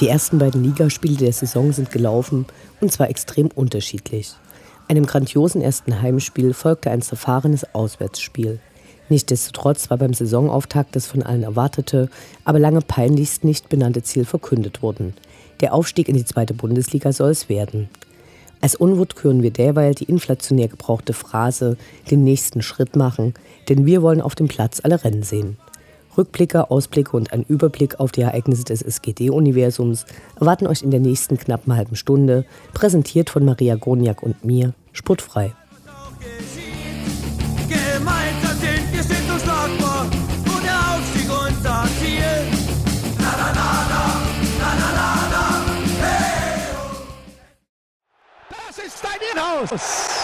Die ersten beiden Ligaspiele der Saison sind gelaufen und zwar extrem unterschiedlich. Einem grandiosen ersten Heimspiel folgte ein zerfahrenes Auswärtsspiel. Nichtsdestotrotz war beim Saisonauftakt das von allen erwartete, aber lange peinlichst nicht benannte Ziel verkündet worden. Der Aufstieg in die zweite Bundesliga soll es werden. Als Unwut hören wir derweil die inflationär gebrauchte Phrase den nächsten Schritt machen, denn wir wollen auf dem Platz alle Rennen sehen. Rückblicke, Ausblicke und ein Überblick auf die Ereignisse des SGD-Universums erwarten euch in der nächsten knappen halben Stunde, präsentiert von Maria Goniak und mir, sportfrei. Gemeinsam sind wir sind unschlagbar und der Aufstieg unser Ziel. Na, na, na, na, na, na, na, na, hey. Das ist dein Inhaus.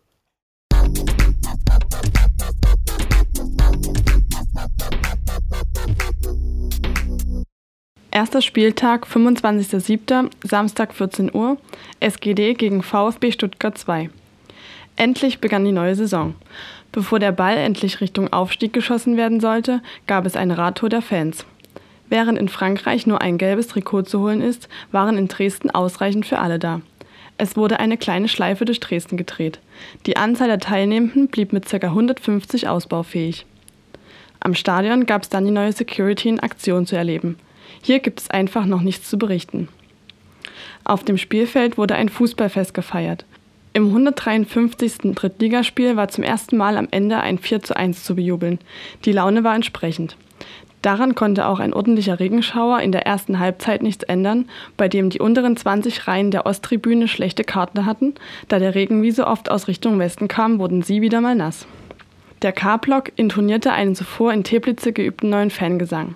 Erster Spieltag, 25.07., Samstag 14 Uhr, SGD gegen VfB Stuttgart 2. Endlich begann die neue Saison. Bevor der Ball endlich Richtung Aufstieg geschossen werden sollte, gab es ein Radtour der Fans. Während in Frankreich nur ein gelbes Trikot zu holen ist, waren in Dresden ausreichend für alle da. Es wurde eine kleine Schleife durch Dresden gedreht. Die Anzahl der Teilnehmenden blieb mit ca. 150 ausbaufähig. Am Stadion gab es dann die neue Security in Aktion zu erleben. Hier gibt es einfach noch nichts zu berichten. Auf dem Spielfeld wurde ein Fußballfest gefeiert. Im 153. Drittligaspiel war zum ersten Mal am Ende ein 4 zu 1 zu bejubeln. Die Laune war entsprechend. Daran konnte auch ein ordentlicher Regenschauer in der ersten Halbzeit nichts ändern, bei dem die unteren 20 Reihen der Osttribüne schlechte Karten hatten. Da der Regen wie so oft aus Richtung Westen kam, wurden sie wieder mal nass. Der K-Block intonierte einen zuvor in Teplitze geübten neuen Fangesang.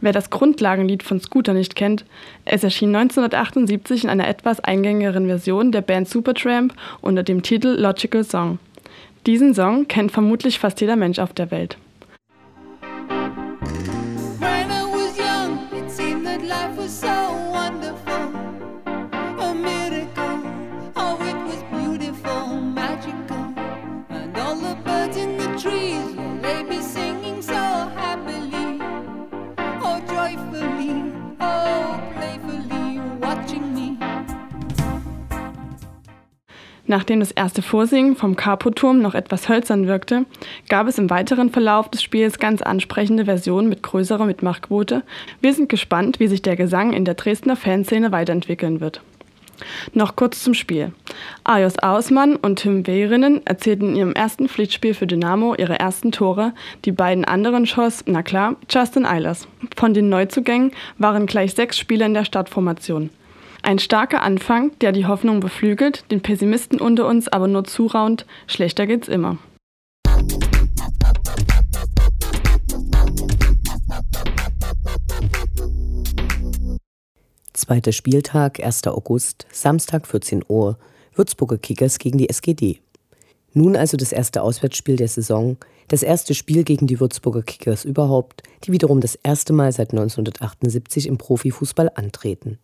Wer das Grundlagenlied von Scooter nicht kennt, es erschien 1978 in einer etwas eingängigeren Version der Band Supertramp unter dem Titel Logical Song. Diesen Song kennt vermutlich fast jeder Mensch auf der Welt. Nachdem das erste Vorsingen vom Carpo-Turm noch etwas hölzern wirkte, gab es im weiteren Verlauf des Spiels ganz ansprechende Versionen mit größerer Mitmachquote. Wir sind gespannt, wie sich der Gesang in der Dresdner Fanszene weiterentwickeln wird. Noch kurz zum Spiel. Ajos Ausmann und Tim Wehrinen erzielten in ihrem ersten Pflichtspiel für Dynamo ihre ersten Tore. Die beiden anderen schoss, na klar, Justin Eilers. Von den Neuzugängen waren gleich sechs Spieler in der Startformation. Ein starker Anfang, der die Hoffnung beflügelt, den Pessimisten unter uns aber nur zuraunt, schlechter geht's immer. Zweiter Spieltag, 1. August, Samstag 14 Uhr, Würzburger Kickers gegen die SGD. Nun also das erste Auswärtsspiel der Saison, das erste Spiel gegen die Würzburger Kickers überhaupt, die wiederum das erste Mal seit 1978 im Profifußball antreten.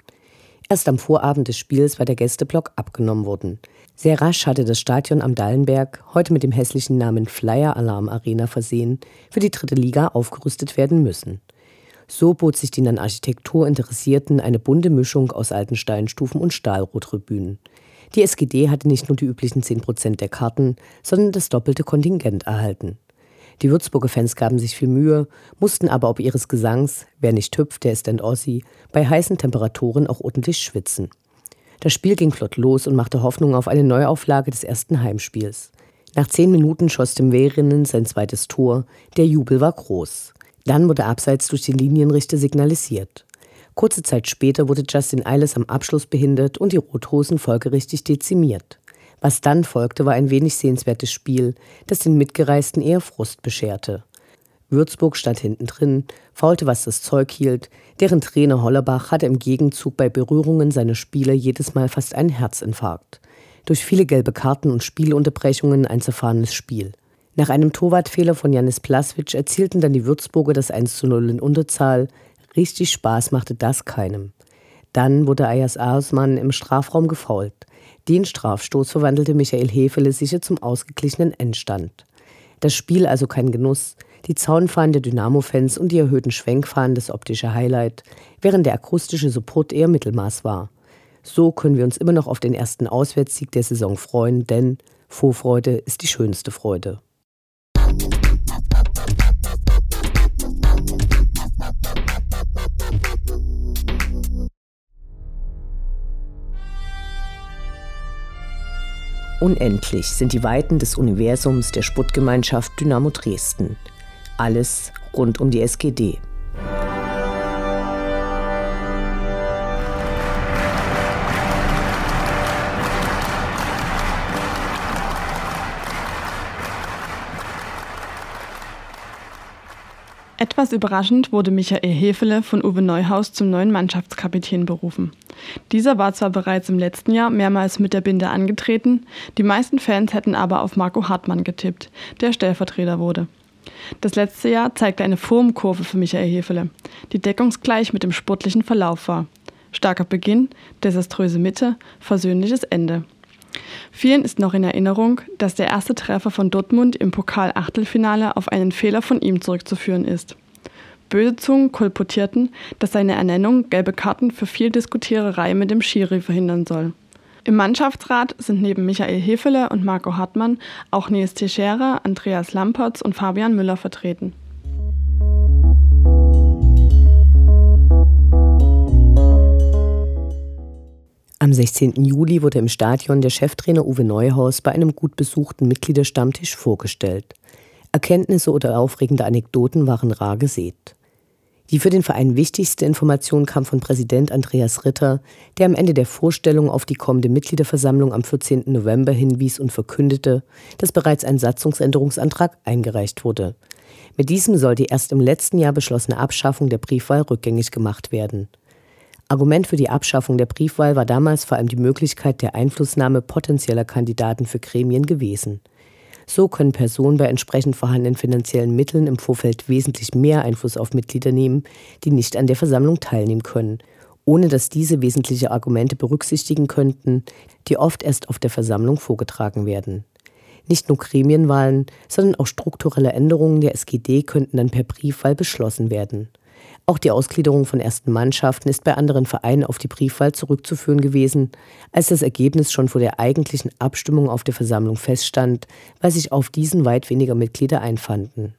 Erst am Vorabend des Spiels war der Gästeblock abgenommen worden. Sehr rasch hatte das Stadion am Dallenberg, heute mit dem hässlichen Namen Flyer Alarm Arena versehen, für die dritte Liga aufgerüstet werden müssen. So bot sich den an Architektur Interessierten eine bunte Mischung aus alten Steinstufen und Stahlrotribünen. Die SGD hatte nicht nur die üblichen 10 Prozent der Karten, sondern das doppelte Kontingent erhalten. Die Würzburger Fans gaben sich viel Mühe, mussten aber ob ihres Gesangs, wer nicht hüpft, der ist ein Ossi, bei heißen Temperaturen auch ordentlich schwitzen. Das Spiel ging flott los und machte Hoffnung auf eine Neuauflage des ersten Heimspiels. Nach zehn Minuten schoss dem Wehrinnen sein zweites Tor, der Jubel war groß. Dann wurde abseits durch den Linienrichter signalisiert. Kurze Zeit später wurde Justin Eiles am Abschluss behindert und die Rothosen folgerichtig dezimiert. Was dann folgte, war ein wenig sehenswertes Spiel, das den Mitgereisten eher Frust bescherte. Würzburg stand hinten drin, faulte, was das Zeug hielt, deren Trainer Hollerbach hatte im Gegenzug bei Berührungen seiner Spieler jedes Mal fast einen Herzinfarkt. Durch viele gelbe Karten und Spielunterbrechungen ein zerfahrenes Spiel. Nach einem Torwartfehler von Janis Plaswitsch erzielten dann die Würzburger das 1 zu 0 in Unterzahl, Richtig Spaß machte das keinem. Dann wurde Ayas Arsmann im Strafraum gefault. Den Strafstoß verwandelte Michael Hefele sicher zum ausgeglichenen Endstand. Das Spiel also kein Genuss, die Zaunfahnen der Dynamo-Fans und die erhöhten Schwenkfahnen das optische Highlight, während der akustische Support eher Mittelmaß war. So können wir uns immer noch auf den ersten Auswärtssieg der Saison freuen, denn Vorfreude ist die schönste Freude. Unendlich sind die Weiten des Universums der Sputtgemeinschaft Dynamo Dresden. Alles rund um die SGD. Etwas überraschend wurde Michael Hefele von Uwe Neuhaus zum neuen Mannschaftskapitän berufen. Dieser war zwar bereits im letzten Jahr mehrmals mit der Binde angetreten, die meisten Fans hätten aber auf Marco Hartmann getippt, der Stellvertreter wurde. Das letzte Jahr zeigte eine Formkurve für Michael Hefele, die deckungsgleich mit dem sportlichen Verlauf war. Starker Beginn, desaströse Mitte, versöhnliches Ende. Vielen ist noch in Erinnerung, dass der erste Treffer von Dortmund im Pokal-Achtelfinale auf einen Fehler von ihm zurückzuführen ist. Böse Zungen kolportierten, dass seine Ernennung gelbe Karten für viel Diskutiererei mit dem Schiri verhindern soll. Im Mannschaftsrat sind neben Michael Hefele und Marco Hartmann auch Nils Teixeira, Andreas Lampertz und Fabian Müller vertreten. Am 16. Juli wurde im Stadion der Cheftrainer Uwe Neuhaus bei einem gut besuchten Mitgliederstammtisch vorgestellt. Erkenntnisse oder aufregende Anekdoten waren rar gesät. Die für den Verein wichtigste Information kam von Präsident Andreas Ritter, der am Ende der Vorstellung auf die kommende Mitgliederversammlung am 14. November hinwies und verkündete, dass bereits ein Satzungsänderungsantrag eingereicht wurde. Mit diesem soll die erst im letzten Jahr beschlossene Abschaffung der Briefwahl rückgängig gemacht werden. Argument für die Abschaffung der Briefwahl war damals vor allem die Möglichkeit der Einflussnahme potenzieller Kandidaten für Gremien gewesen. So können Personen bei entsprechend vorhandenen finanziellen Mitteln im Vorfeld wesentlich mehr Einfluss auf Mitglieder nehmen, die nicht an der Versammlung teilnehmen können, ohne dass diese wesentliche Argumente berücksichtigen könnten, die oft erst auf der Versammlung vorgetragen werden. Nicht nur Gremienwahlen, sondern auch strukturelle Änderungen der SGD könnten dann per Briefwahl beschlossen werden. Auch die Ausgliederung von ersten Mannschaften ist bei anderen Vereinen auf die Briefwahl zurückzuführen gewesen, als das Ergebnis schon vor der eigentlichen Abstimmung auf der Versammlung feststand, weil sich auf diesen weit weniger Mitglieder einfanden.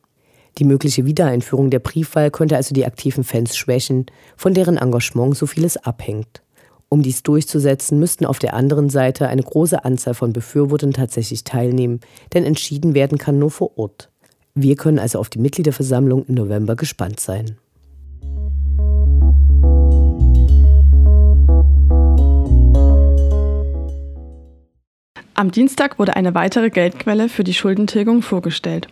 Die mögliche Wiedereinführung der Briefwahl könnte also die aktiven Fans schwächen, von deren Engagement so vieles abhängt. Um dies durchzusetzen, müssten auf der anderen Seite eine große Anzahl von Befürwortern tatsächlich teilnehmen, denn entschieden werden kann nur vor Ort. Wir können also auf die Mitgliederversammlung im November gespannt sein. Am Dienstag wurde eine weitere Geldquelle für die Schuldentilgung vorgestellt.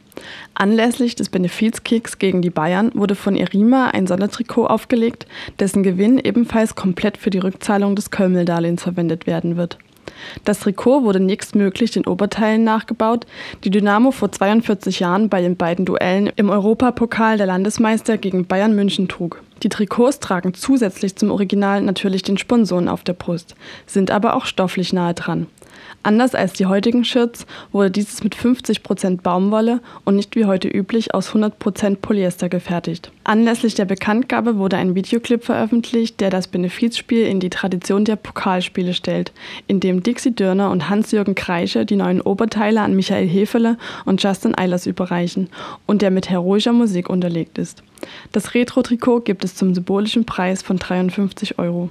Anlässlich des Benefizkicks gegen die Bayern wurde von Erima ein Sondertrikot aufgelegt, dessen Gewinn ebenfalls komplett für die Rückzahlung des Kölmel-Darlehens verwendet werden wird. Das Trikot wurde nächstmöglich den Oberteilen nachgebaut, die Dynamo vor 42 Jahren bei den beiden Duellen im Europapokal der Landesmeister gegen Bayern München trug. Die Trikots tragen zusätzlich zum Original natürlich den Sponsoren auf der Brust, sind aber auch stofflich nahe dran. Anders als die heutigen Shirts wurde dieses mit 50% Baumwolle und nicht wie heute üblich aus 100% Polyester gefertigt. Anlässlich der Bekanntgabe wurde ein Videoclip veröffentlicht, der das Benefizspiel in die Tradition der Pokalspiele stellt, in dem Dixie Dörner und Hans-Jürgen Kreische die neuen Oberteile an Michael Hefele und Justin Eilers überreichen und der mit heroischer Musik unterlegt ist. Das Retro-Trikot gibt es zum symbolischen Preis von 53 Euro.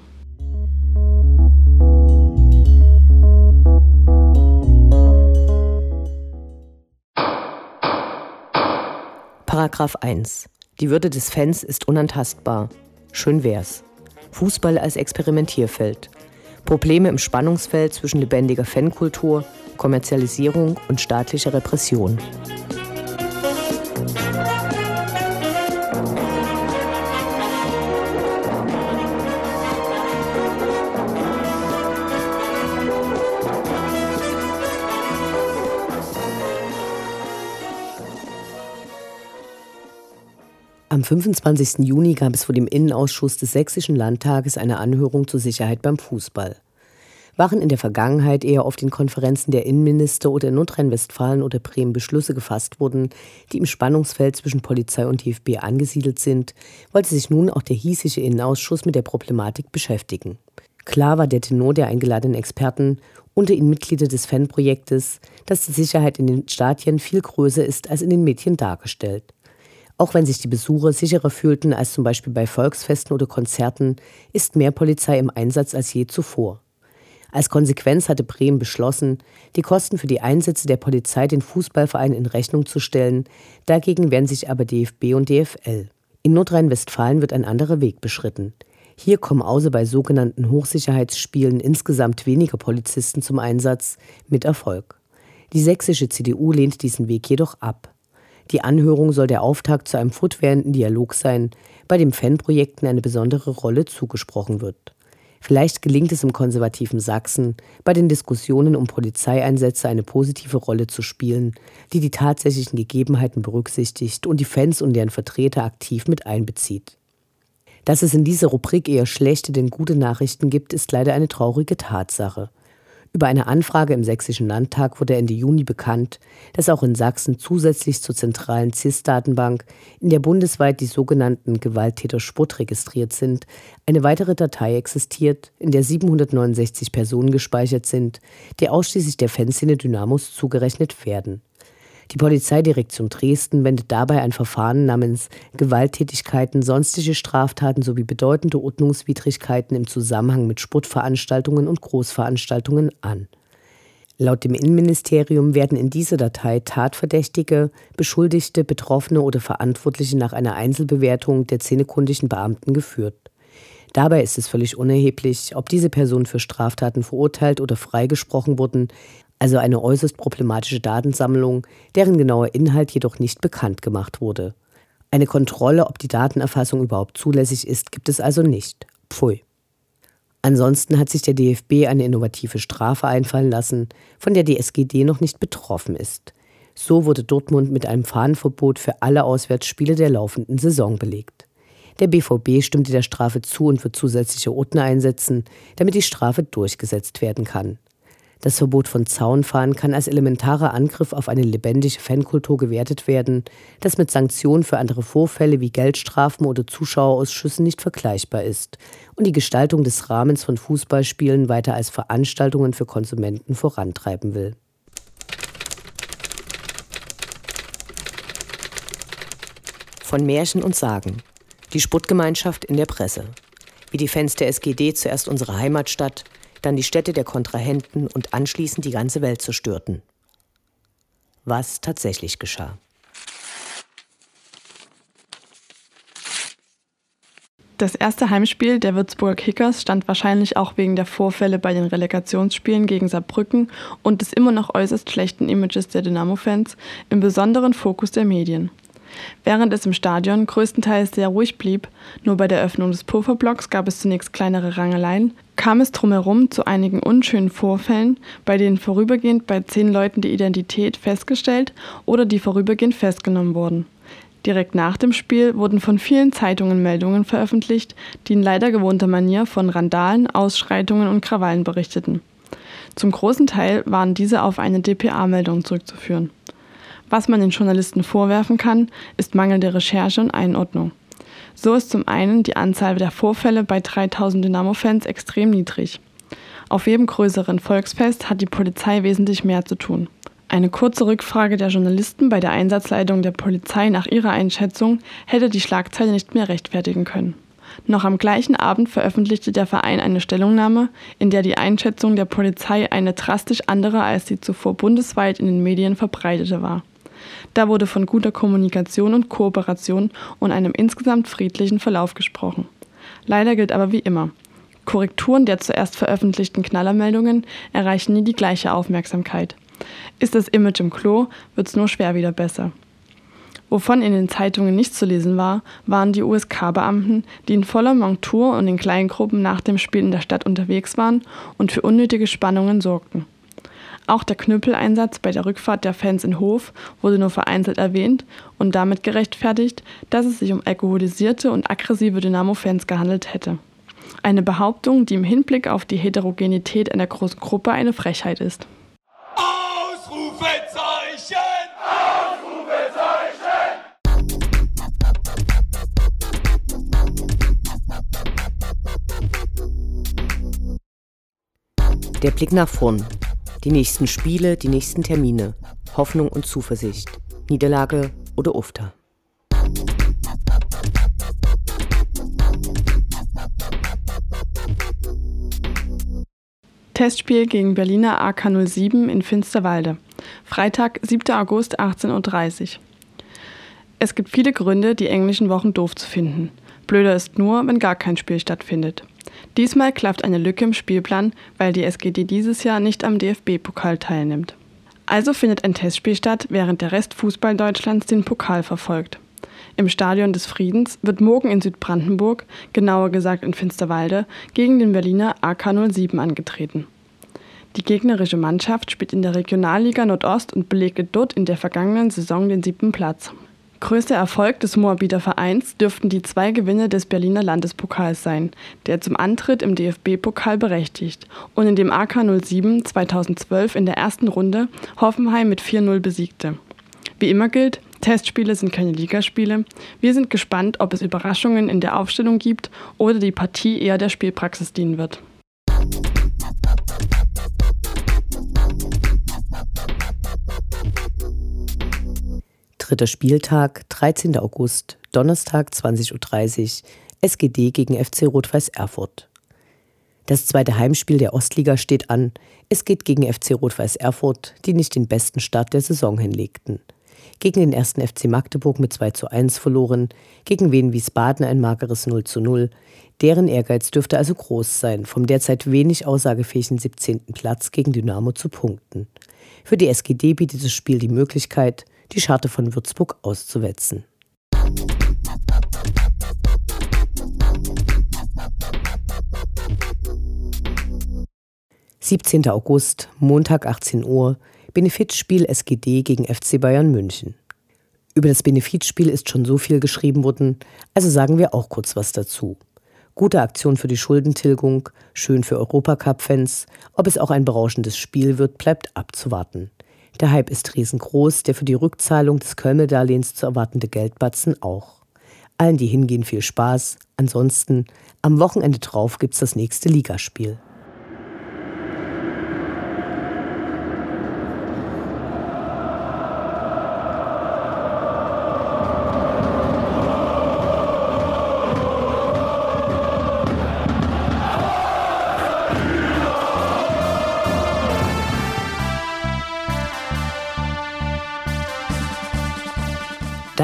Paragraph 1. Die Würde des Fans ist unantastbar. Schön wär's. Fußball als Experimentierfeld. Probleme im Spannungsfeld zwischen lebendiger Fankultur, Kommerzialisierung und staatlicher Repression. 25. Juni gab es vor dem Innenausschuss des Sächsischen Landtages eine Anhörung zur Sicherheit beim Fußball. Waren in der Vergangenheit eher auf den Konferenzen der Innenminister oder in Nordrhein-Westfalen oder Bremen Beschlüsse gefasst wurden, die im Spannungsfeld zwischen Polizei und DFB angesiedelt sind, wollte sich nun auch der hiesige Innenausschuss mit der Problematik beschäftigen. Klar war der Tenor der eingeladenen Experten, unter ihnen Mitglieder des Fanprojektes, dass die Sicherheit in den Stadien viel größer ist als in den Medien dargestellt. Auch wenn sich die Besucher sicherer fühlten als zum Beispiel bei Volksfesten oder Konzerten, ist mehr Polizei im Einsatz als je zuvor. Als Konsequenz hatte Bremen beschlossen, die Kosten für die Einsätze der Polizei den Fußballvereinen in Rechnung zu stellen, dagegen wehren sich aber DFB und DFL. In Nordrhein-Westfalen wird ein anderer Weg beschritten. Hier kommen außer bei sogenannten Hochsicherheitsspielen insgesamt weniger Polizisten zum Einsatz, mit Erfolg. Die sächsische CDU lehnt diesen Weg jedoch ab. Die Anhörung soll der Auftakt zu einem fortwährenden Dialog sein, bei dem Fanprojekten eine besondere Rolle zugesprochen wird. Vielleicht gelingt es im konservativen Sachsen, bei den Diskussionen um Polizeieinsätze eine positive Rolle zu spielen, die die tatsächlichen Gegebenheiten berücksichtigt und die Fans und deren Vertreter aktiv mit einbezieht. Dass es in dieser Rubrik eher schlechte denn gute Nachrichten gibt, ist leider eine traurige Tatsache. Über eine Anfrage im Sächsischen Landtag wurde Ende Juni bekannt, dass auch in Sachsen zusätzlich zur zentralen CIS-Datenbank, in der bundesweit die sogenannten Gewalttäter Sport registriert sind, eine weitere Datei existiert, in der 769 Personen gespeichert sind, die ausschließlich der Fanszene Dynamos zugerechnet werden. Die Polizeidirektion Dresden wendet dabei ein Verfahren namens Gewalttätigkeiten, sonstige Straftaten sowie bedeutende Ordnungswidrigkeiten im Zusammenhang mit Sportveranstaltungen und Großveranstaltungen an. Laut dem Innenministerium werden in dieser Datei Tatverdächtige, Beschuldigte, Betroffene oder Verantwortliche nach einer Einzelbewertung der zähnekundigen Beamten geführt. Dabei ist es völlig unerheblich, ob diese Personen für Straftaten verurteilt oder freigesprochen wurden, also eine äußerst problematische Datensammlung, deren genauer Inhalt jedoch nicht bekannt gemacht wurde. Eine Kontrolle, ob die Datenerfassung überhaupt zulässig ist, gibt es also nicht. Pfui. Ansonsten hat sich der DFB eine innovative Strafe einfallen lassen, von der die SGD noch nicht betroffen ist. So wurde Dortmund mit einem Fahnenverbot für alle Auswärtsspiele der laufenden Saison belegt. Der BVB stimmte der Strafe zu und wird zusätzliche Ordner einsetzen, damit die Strafe durchgesetzt werden kann. Das Verbot von Zaunfahren kann als elementarer Angriff auf eine lebendige Fankultur gewertet werden, das mit Sanktionen für andere Vorfälle wie Geldstrafen oder Zuschauerausschüssen nicht vergleichbar ist und die Gestaltung des Rahmens von Fußballspielen weiter als Veranstaltungen für Konsumenten vorantreiben will. Von Märchen und Sagen. Die Sputtgemeinschaft in der Presse. Wie die Fans der SGD zuerst unsere Heimatstadt, dann die Städte der Kontrahenten und anschließend die ganze Welt zerstörten. Was tatsächlich geschah. Das erste Heimspiel der Würzburger Kickers stand wahrscheinlich auch wegen der Vorfälle bei den Relegationsspielen gegen Saarbrücken und des immer noch äußerst schlechten Images der Dynamo-Fans im besonderen Fokus der Medien. Während es im Stadion größtenteils sehr ruhig blieb, nur bei der Öffnung des Pufferblocks gab es zunächst kleinere Rangeleien, kam es drumherum zu einigen unschönen Vorfällen, bei denen vorübergehend bei zehn Leuten die Identität festgestellt oder die vorübergehend festgenommen wurden. Direkt nach dem Spiel wurden von vielen Zeitungen Meldungen veröffentlicht, die in leider gewohnter Manier von Randalen, Ausschreitungen und Krawallen berichteten. Zum großen Teil waren diese auf eine DPA-Meldung zurückzuführen. Was man den Journalisten vorwerfen kann, ist mangelnde Recherche und Einordnung. So ist zum einen die Anzahl der Vorfälle bei 3000 Dynamo-Fans extrem niedrig. Auf jedem größeren Volksfest hat die Polizei wesentlich mehr zu tun. Eine kurze Rückfrage der Journalisten bei der Einsatzleitung der Polizei nach ihrer Einschätzung hätte die Schlagzeile nicht mehr rechtfertigen können. Noch am gleichen Abend veröffentlichte der Verein eine Stellungnahme, in der die Einschätzung der Polizei eine drastisch andere als die zuvor bundesweit in den Medien verbreitete war. Da wurde von guter Kommunikation und Kooperation und einem insgesamt friedlichen Verlauf gesprochen. Leider gilt aber wie immer, Korrekturen der zuerst veröffentlichten Knallermeldungen erreichen nie die gleiche Aufmerksamkeit. Ist das Image im Klo, wird es nur schwer wieder besser. Wovon in den Zeitungen nichts zu lesen war, waren die USK-Beamten, die in voller Montur und in kleinen Gruppen nach dem Spiel in der Stadt unterwegs waren und für unnötige Spannungen sorgten. Auch der Knüppeleinsatz bei der Rückfahrt der Fans in Hof wurde nur vereinzelt erwähnt und damit gerechtfertigt, dass es sich um alkoholisierte und aggressive Dynamo-Fans gehandelt hätte. Eine Behauptung, die im Hinblick auf die Heterogenität einer großen Gruppe eine Frechheit ist. Ausrufezeichen! Der Blick nach vorn. Die nächsten Spiele, die nächsten Termine. Hoffnung und Zuversicht. Niederlage oder Ufter. Testspiel gegen Berliner AK 07 in Finsterwalde. Freitag, 7. August, 18.30 Uhr. Es gibt viele Gründe, die englischen Wochen doof zu finden. Blöder ist nur, wenn gar kein Spiel stattfindet. Diesmal klafft eine Lücke im Spielplan, weil die SGD dieses Jahr nicht am DFB-Pokal teilnimmt. Also findet ein Testspiel statt, während der Rest Fußball Deutschlands den Pokal verfolgt. Im Stadion des Friedens wird morgen in Südbrandenburg, genauer gesagt in Finsterwalde, gegen den Berliner AK 07 angetreten. Die gegnerische Mannschaft spielt in der Regionalliga Nordost und belegte dort in der vergangenen Saison den siebten Platz. Größter Erfolg des Moabiter Vereins dürften die zwei Gewinne des Berliner Landespokals sein, der zum Antritt im DFB-Pokal berechtigt und in dem AK 07 2012 in der ersten Runde Hoffenheim mit 4-0 besiegte. Wie immer gilt, Testspiele sind keine Ligaspiele. Wir sind gespannt, ob es Überraschungen in der Aufstellung gibt oder die Partie eher der Spielpraxis dienen wird. Dritter Spieltag, 13. August, Donnerstag 20.30 Uhr, SGD gegen FC Rot-Weiß Erfurt. Das zweite Heimspiel der Ostliga steht an. Es geht gegen FC Rot-Weiß Erfurt, die nicht den besten Start der Saison hinlegten. Gegen den ersten FC Magdeburg mit 2 zu 1 verloren, gegen Wien Wiesbaden ein mageres 0 zu 0. Deren Ehrgeiz dürfte also groß sein, vom derzeit wenig aussagefähigen 17. Platz gegen Dynamo zu punkten. Für die SGD bietet das Spiel die Möglichkeit, die Scharte von Würzburg auszuwetzen. Siebzehnter August, Montag 18 Uhr, Benefizspiel SGD gegen FC Bayern München. Über das Benefizspiel ist schon so viel geschrieben worden, also sagen wir auch kurz was dazu. Gute Aktion für die Schuldentilgung, schön für Europacup-Fans. Ob es auch ein berauschendes Spiel wird, bleibt abzuwarten. Der Hype ist riesengroß, der für die Rückzahlung des Kölmel-Darlehens zu erwartende Geldbatzen auch. Allen, die hingehen, viel Spaß. Ansonsten, am Wochenende drauf gibt's das nächste Ligaspiel.